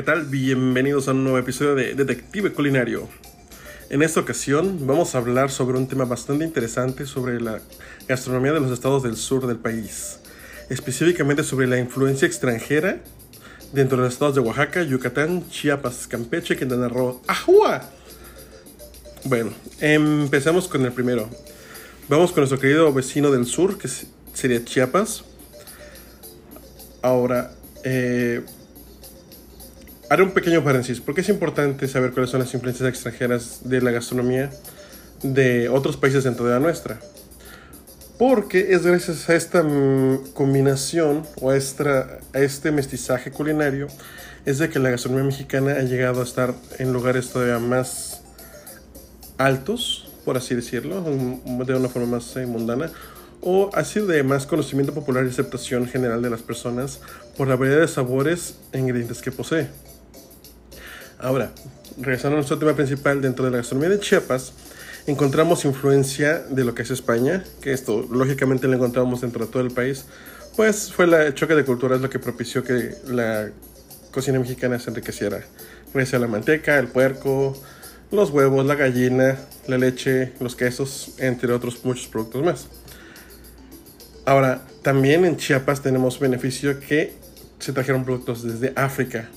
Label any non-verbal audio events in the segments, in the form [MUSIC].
¿qué tal? Bienvenidos a un nuevo episodio de Detective Culinario. En esta ocasión vamos a hablar sobre un tema bastante interesante sobre la gastronomía de los estados del sur del país, específicamente sobre la influencia extranjera dentro de los estados de Oaxaca, Yucatán, Chiapas, Campeche, Quintana Roo, ¡Ajua! Bueno, empecemos con el primero. Vamos con nuestro querido vecino del sur, que sería Chiapas. Ahora, eh, haré un pequeño paréntesis, porque es importante saber cuáles son las influencias extranjeras de la gastronomía de otros países dentro de la nuestra. Porque es gracias a esta mm, combinación o a, este mestizaje culinario es de que la gastronomía mexicana ha llegado a estar en lugares todavía más altos, por así decirlo, de una forma más eh, mundana, o ha sido de más conocimiento popular y aceptación general de las personas por la variedad de sabores e ingredientes que posee. Ahora, regresando a nuestro tema principal, dentro de la gastronomía de Chiapas, encontramos influencia de lo que es España, que esto lógicamente lo encontramos dentro de todo el país, pues fue el choque de culturas lo que propició que la cocina mexicana se enriqueciera. Gracias a la manteca, el puerco, los huevos, la gallina, la leche, los quesos, entre otros muchos productos más. Ahora, también en Chiapas tenemos beneficio que se trajeron productos desde África.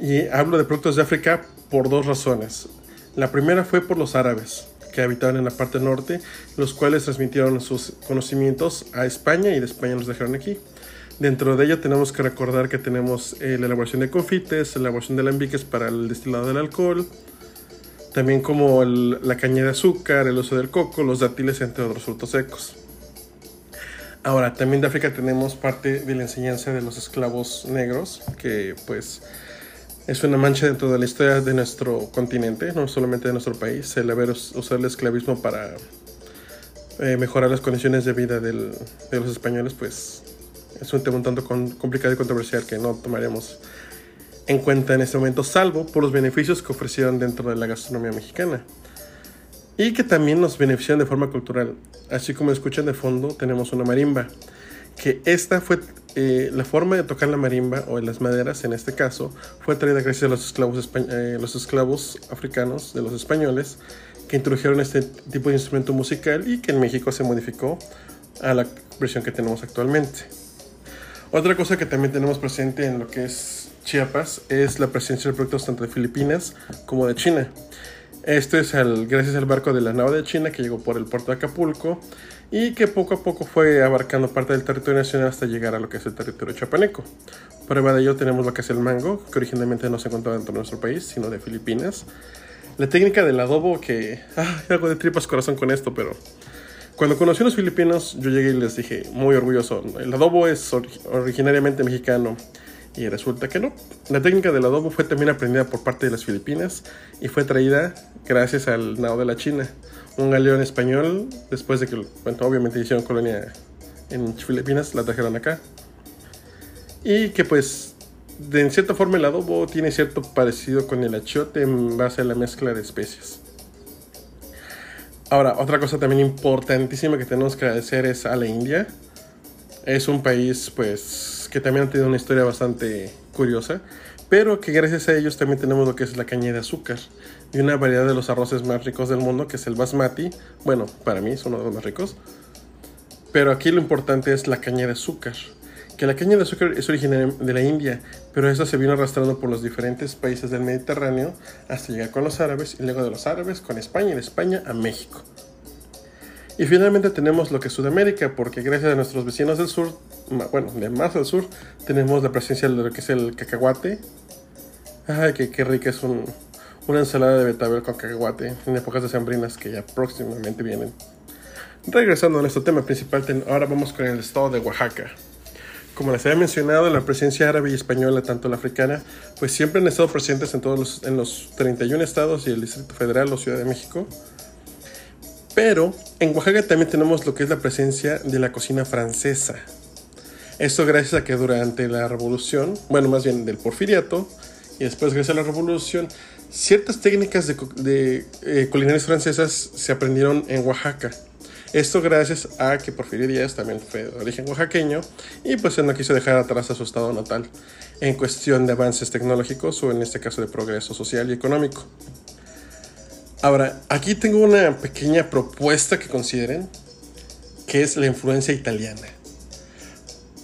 Y hablo de productos de África por dos razones. La primera fue por los árabes que habitaban en la parte norte, los cuales transmitieron sus conocimientos a España y de España los dejaron aquí. Dentro de ello tenemos que recordar que tenemos eh, la elaboración de confites, la elaboración de alambiques para el destilado del alcohol, también como la caña de azúcar, el uso del coco, los dátiles, entre otros frutos secos. Ahora, también de África tenemos parte de la enseñanza de los esclavos negros, que pues es una mancha dentro de la historia de nuestro continente, no solamente de nuestro país, el haber usado el esclavismo para eh, mejorar las condiciones de vida de los españoles, pues es un tema un tanto complicado y controversial que no tomaremos en cuenta en este momento, salvo por los beneficios que ofrecieron dentro de la gastronomía mexicana y que también nos benefician de forma cultural. Así como escuchan de fondo, tenemos una marimba, que esta fue eh, la forma de tocar la marimba o las maderas, en este caso, fue traída gracias a los esclavos, eh, los esclavos africanos de los españoles que introdujeron este tipo de instrumento musical y que en México se modificó a la versión que tenemos actualmente. Otra cosa que también tenemos presente en lo que es Chiapas es la presencia de productos tanto de Filipinas como de China. Esto es gracias al barco de la nave de China que llegó por el puerto de Acapulco y que poco a poco fue abarcando parte del territorio nacional hasta llegar a lo que es el territorio chapaneco. Prueba de ello tenemos lo que es el mango, que originalmente no se encontraba dentro de nuestro país, sino de Filipinas. La técnica del adobo, que ah, hago de tripas corazón con esto, pero cuando conocí a los filipinos, yo llegué y les dije, muy orgulloso, el adobo es originariamente mexicano y resulta que no. La técnica del adobo fue también aprendida por parte de las Filipinas y fue traída gracias al nao de la China. Un galeón español, después de que, bueno, obviamente hicieron colonia en Filipinas, la trajeron acá. Y que pues, de en cierta forma el adobo tiene cierto parecido con el achiote en base a la mezcla de especies. Ahora, otra cosa también importantísima que tenemos que agradecer es a la India. Es un país, pues, que también han tenido una historia bastante curiosa, pero que gracias a ellos también tenemos lo que es la caña de azúcar y una variedad de los arroces más ricos del mundo, que es el basmati. Bueno, para mí es uno de los más ricos. Pero aquí lo importante es la caña de azúcar. Que la caña de azúcar es originaria de la India, pero eso se vino arrastrando por los diferentes países del Mediterráneo hasta llegar con los árabes y luego de los árabes con España y de España a México. Y finalmente tenemos lo que es Sudamérica, porque gracias a nuestros vecinos del sur, bueno, de más al sur, tenemos la presencia de lo que es el cacahuate. Ay, qué, qué rica es una ensalada de betabel con cacahuate en épocas decembrinas que ya próximamente vienen. Regresando a nuestro tema principal, ahora vamos con el estado de Oaxaca. Como les había mencionado, la presencia árabe y española, tanto la africana, pues siempre han estado presentes en todos los, en los 31 estados y el Distrito Federal o Ciudad de México. Pero en Oaxaca también tenemos lo que es la presencia de la cocina francesa. Esto gracias a que durante la revolución, bueno, más bien del porfiriato, y después gracias a la revolución, ciertas técnicas de, de eh, culinarias francesas se aprendieron en Oaxaca. Esto gracias a que Porfirio Díaz también fue de origen oaxaqueño y pues él no quiso dejar atrás a su estado natal en cuestión de avances tecnológicos o en este caso de progreso social y económico. Ahora, aquí tengo una pequeña propuesta que consideren, que es la influencia italiana.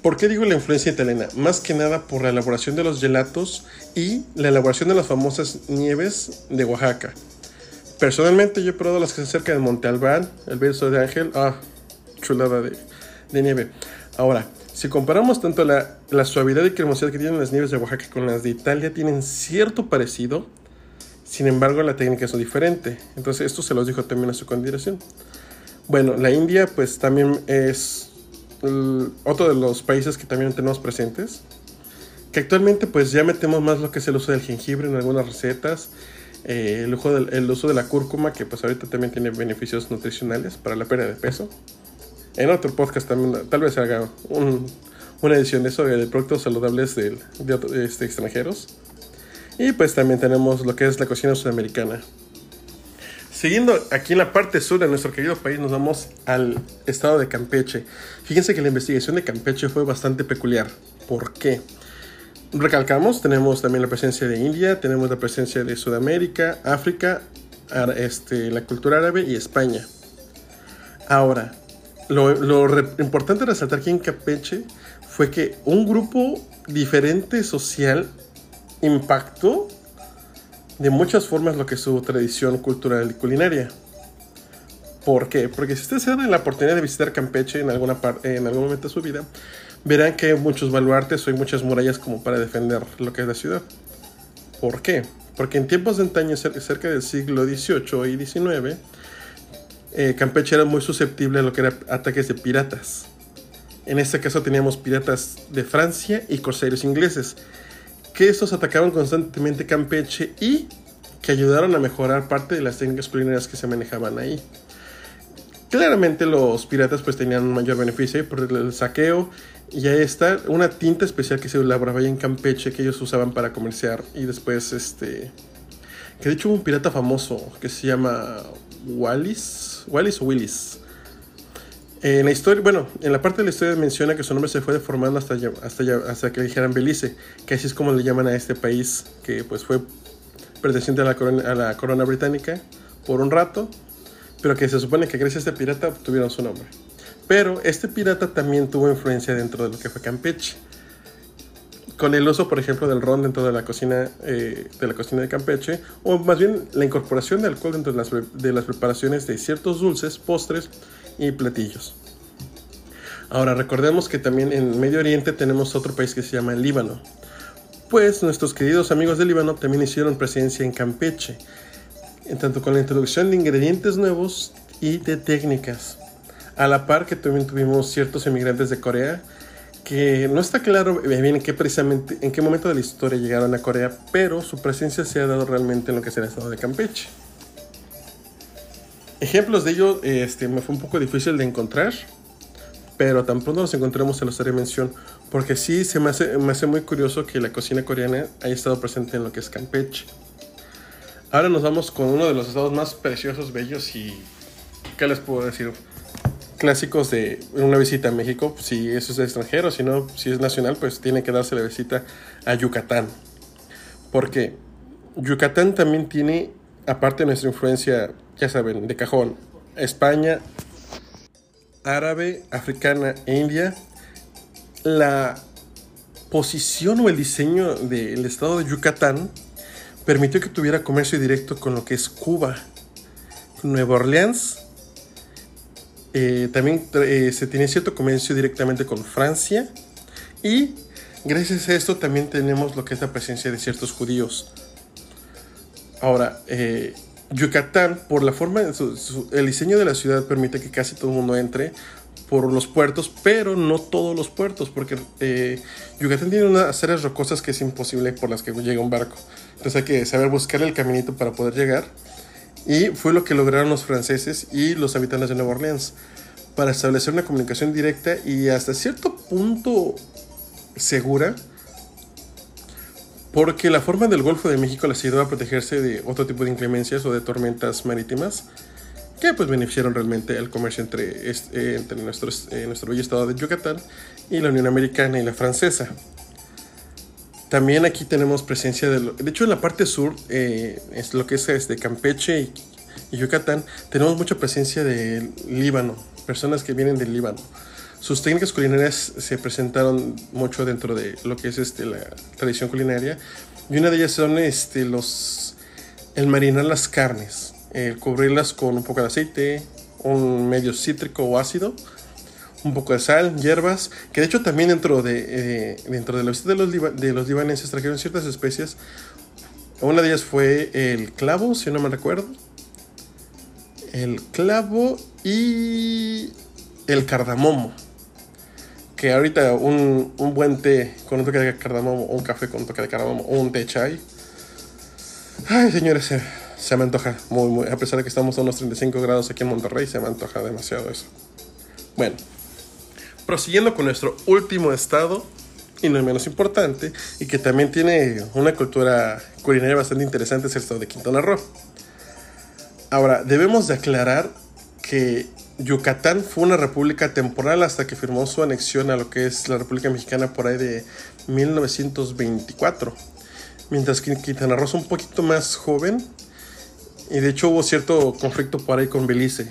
¿Por qué digo la influencia italiana? Más que nada por la elaboración de los gelatos y la elaboración de las famosas nieves de Oaxaca. Personalmente yo he probado las que se acercan de Monte Albán, el beso de Ángel, ah, chulada de, de nieve. Ahora, si comparamos tanto la, la, suavidad y cremosidad que tienen las nieves de Oaxaca con las de Italia, tienen cierto parecido, sin embargo la técnica es diferente. Entonces esto se los dijo también a su consideración. Bueno, la India pues también es otro de los países que también tenemos presentes. Que actualmente pues ya metemos más lo que es el uso del jengibre en algunas recetas. Eh, el, uso de, la cúrcuma que pues ahorita también tiene beneficios nutricionales para la pérdida de peso. En otro podcast también tal vez haga un, una edición de eso, de productos saludables de, de este, extranjeros. Y pues también tenemos lo que es la cocina sudamericana. Siguiendo aquí en la parte sur de nuestro querido país, nos vamos al estado de Campeche. Fíjense que la investigación de Campeche fue bastante peculiar. ¿Por qué? Recalcamos, tenemos también la presencia de India, tenemos la presencia de Sudamérica, África, este, la cultura árabe y España. Ahora, lo, lo importante resaltar aquí en Campeche fue que un grupo diferente social impactó de muchas formas lo que es su tradición cultural y culinaria. ¿Por qué? Porque si ustedes se dan la oportunidad de visitar Campeche en, alguna en algún momento de su vida, verán que hay muchos baluartes o hay muchas murallas como para defender lo que es la ciudad. ¿Por qué? Porque en tiempos de antaño, cerca del siglo XVIII y XIX, eh, Campeche era muy susceptible a lo que eran ataques de piratas. En este caso teníamos piratas de Francia y corsarios ingleses, que estos atacaban constantemente Campeche y que ayudaron a mejorar parte de las técnicas culinarias que se manejaban ahí. Claramente los piratas pues tenían mayor beneficio por el saqueo y ahí está una tinta especial que se elaboraba en Campeche que ellos usaban para comerciar y después este que de hecho hubo un pirata famoso que se llama Wallis, Wallis o Willis en la historia, bueno, en la parte de la historia menciona que su nombre se fue deformando hasta, hasta, que le dijeran Belice, que así es como le llaman a este país, que pues fue perteneciente a la, corona, británica por un rato, pero que se supone que gracias a este pirata obtuvieron su nombre. Pero este pirata también tuvo influencia dentro de lo que fue Campeche. Con el uso, por ejemplo, del ron dentro de la cocina, eh, de la cocina de Campeche, o más bien la incorporación de alcohol dentro de las preparaciones de ciertos dulces, postres y platillos. Ahora recordemos que también en Medio Oriente tenemos otro país que se llama el Líbano. Pues nuestros queridos amigos del Líbano también hicieron presencia en Campeche, en tanto con la introducción de ingredientes nuevos y de técnicas. A la par que también tuvimos ciertos emigrantes de Corea, que no está claro bien en qué precisamente, en qué momento de la historia llegaron a Corea, pero su presencia se ha dado realmente en lo que es el estado de Campeche. Ejemplos de ello este, me fue un poco difícil de encontrar, pero tan pronto nos encontremos se los haré mención, porque sí se me hace, me hace muy curioso que la cocina coreana haya estado presente en lo que es Campeche. Ahora nos vamos con uno de los estados más preciosos, bellos y, ¿qué les puedo decir? Clásicos de una visita a México, si eso es extranjero, si no, si es nacional, pues tiene que darse la visita a Yucatán. Porque Yucatán también tiene, aparte de nuestra influencia ya saben, de cajón, España, árabe, africana e india, la posición o el diseño del estado de Yucatán permitió que tuviera comercio directo con lo que es Cuba, Nueva Orleans. Eh, también eh, se tiene cierto comercio directamente con Francia y gracias a esto también tenemos lo que es la presencia de ciertos judíos. Ahora, eh, Yucatán, por la forma, el diseño de la ciudad permite que casi todo el mundo entre por los puertos, pero no todos los puertos, porque eh, Yucatán tiene unas áreas rocosas que es imposible por las que llega un barco. Entonces hay que saber buscar el caminito para poder llegar. Y fue lo que lograron los franceses y los habitantes de Nueva Orleans para establecer una comunicación directa y hasta cierto punto segura porque la forma del Golfo de México les ayudó a protegerse de otro tipo de inclemencias o de tormentas marítimas que pues beneficiaron realmente el comercio entre, eh, eh, nuestro bello estado de Yucatán y la Unión Americana y la francesa. También aquí tenemos presencia de... de hecho, en la parte sur, eh, es lo que es este, Campeche y, y, Yucatán, tenemos mucha presencia de Líbano, personas que vienen del Líbano. Sus técnicas culinarias se presentaron mucho dentro de lo que es este, la tradición culinaria. Y una de ellas son este, los, el marinar las carnes, el cubrirlas con un poco de aceite, un medio cítrico o ácido, un poco de sal, hierbas, que de hecho también dentro de, eh, dentro de, los, de, los, de los libaneses trajeron ciertas especias. Una de ellas fue el clavo, si no me recuerdo. El clavo y el cardamomo que ahorita un, un, buen té con un toque de cardamomo, un café con un toque de cardamomo, un té chai. Ay, señores, se, se, me antoja muy, muy. A pesar de que estamos a unos 35 grados aquí en Monterrey, se me antoja demasiado eso. Bueno, prosiguiendo con nuestro último estado, y no menos importante, y que también tiene una cultura culinaria bastante interesante, es el estado de Quintana Roo. Ahora, debemos de aclarar que Yucatán fue una república temporal hasta que firmó su anexión a lo que es la República Mexicana por ahí de 1924. Mientras que Quintana Roo es un poquito más joven. Y de hecho hubo cierto conflicto por ahí con Belice.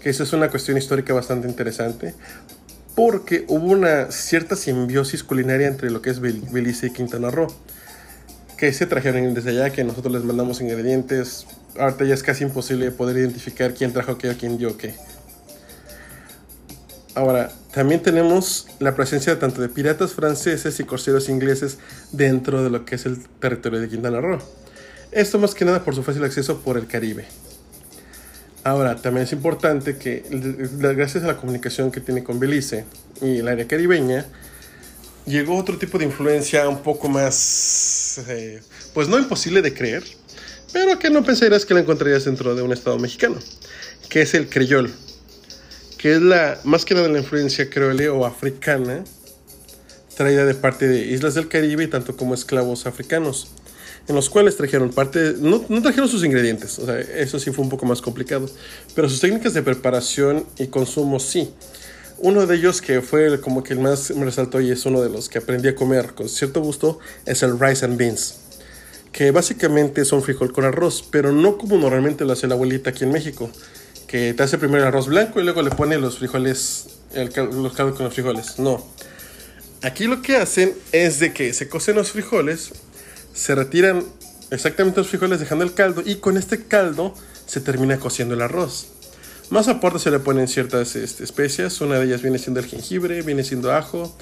Que eso es una cuestión histórica bastante interesante. Porque hubo una cierta simbiosis culinaria entre lo que es Belice y Quintana Roo. Que se trajeron desde allá, que nosotros les mandamos ingredientes, ahorita ya es casi imposible poder identificar quién trajo qué o quién dio qué. Ahora, también tenemos la presencia tanto de piratas franceses y corseros ingleses dentro de lo que es el territorio de Quintana Roo. Esto más que nada por su fácil acceso por el Caribe. Ahora, también es importante que gracias a la comunicación que tiene con Belice y el área caribeña, llegó otro tipo de influencia un poco más, eh, pues no imposible de creer, pero que no pensarías que la encontrarías dentro de un estado mexicano, que es el creyol, que es la más que nada la influencia creole o africana traída de parte de islas del Caribe y tanto como esclavos africanos, en los cuales trajeron parte, no, no, trajeron sus ingredientes, o sea, eso sí fue un poco más complicado, pero sus técnicas de preparación y consumo sí. Uno de ellos que fue como que el más me resaltó y es uno de los que aprendí a comer con cierto gusto es el rice and beans que básicamente son frijol con arroz, pero no como normalmente lo hace la abuelita aquí en México, que te hace primero el arroz blanco y luego le pone los frijoles, el, los caldos con los frijoles. No. Aquí lo que hacen es de que se cocen los frijoles, se retiran exactamente los frijoles dejando el caldo y con este caldo se termina cociendo el arroz. Más aparte se le ponen ciertas este, especias, una de ellas viene siendo el jengibre, viene siendo ajo,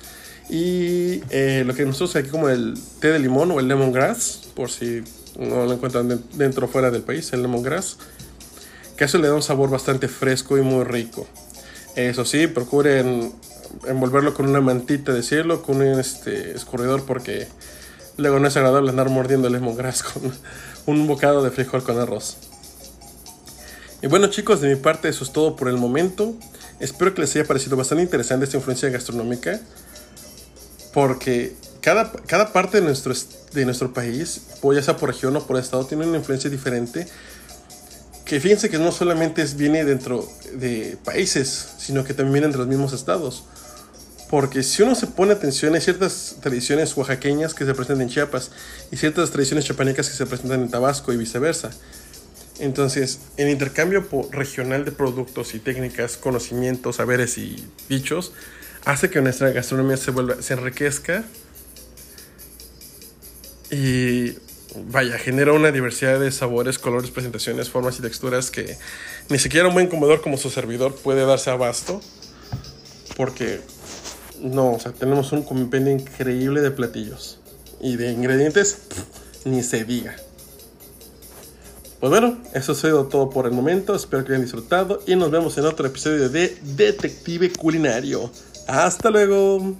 y eh, lo que nosotros aquí como el té de limón o el lemongrass, por si no lo encuentran dentro o fuera del país, el lemongrass, que eso le da un sabor bastante fresco y muy rico. Eso sí, procuren envolverlo con una mantita de cielo, con un este, escurridor, porque luego no es agradable andar mordiendo el lemongrass [LAUGHS] con un bocado de frijol con arroz. Y bueno chicos, de mi parte eso es todo por el momento. Espero que les haya parecido bastante interesante esta influencia gastronómica porque cada, cada parte de nuestro, de nuestro país, ya sea por región o por estado, tiene una influencia diferente. Que fíjense que no solamente viene dentro de países, sino que también viene entre los mismos estados. Porque si uno se pone atención, hay ciertas tradiciones oaxaqueñas que se presentan en Chiapas y ciertas tradiciones chapanecas que se presentan en Tabasco y viceversa. Entonces, el intercambio regional de productos y técnicas, conocimientos, saberes y dichos hace que nuestra gastronomía se, vuelva, se enriquezca y vaya, genera una diversidad de sabores, colores, presentaciones, formas y texturas que ni siquiera un buen comedor como su servidor puede darse abasto. Porque no, o sea, tenemos un compendio increíble de platillos. Y de ingredientes, ni se diga. Pues bueno, eso ha sido todo por el momento. Espero que hayan disfrutado y nos vemos en otro episodio de Detective Culinario. Hasta luego.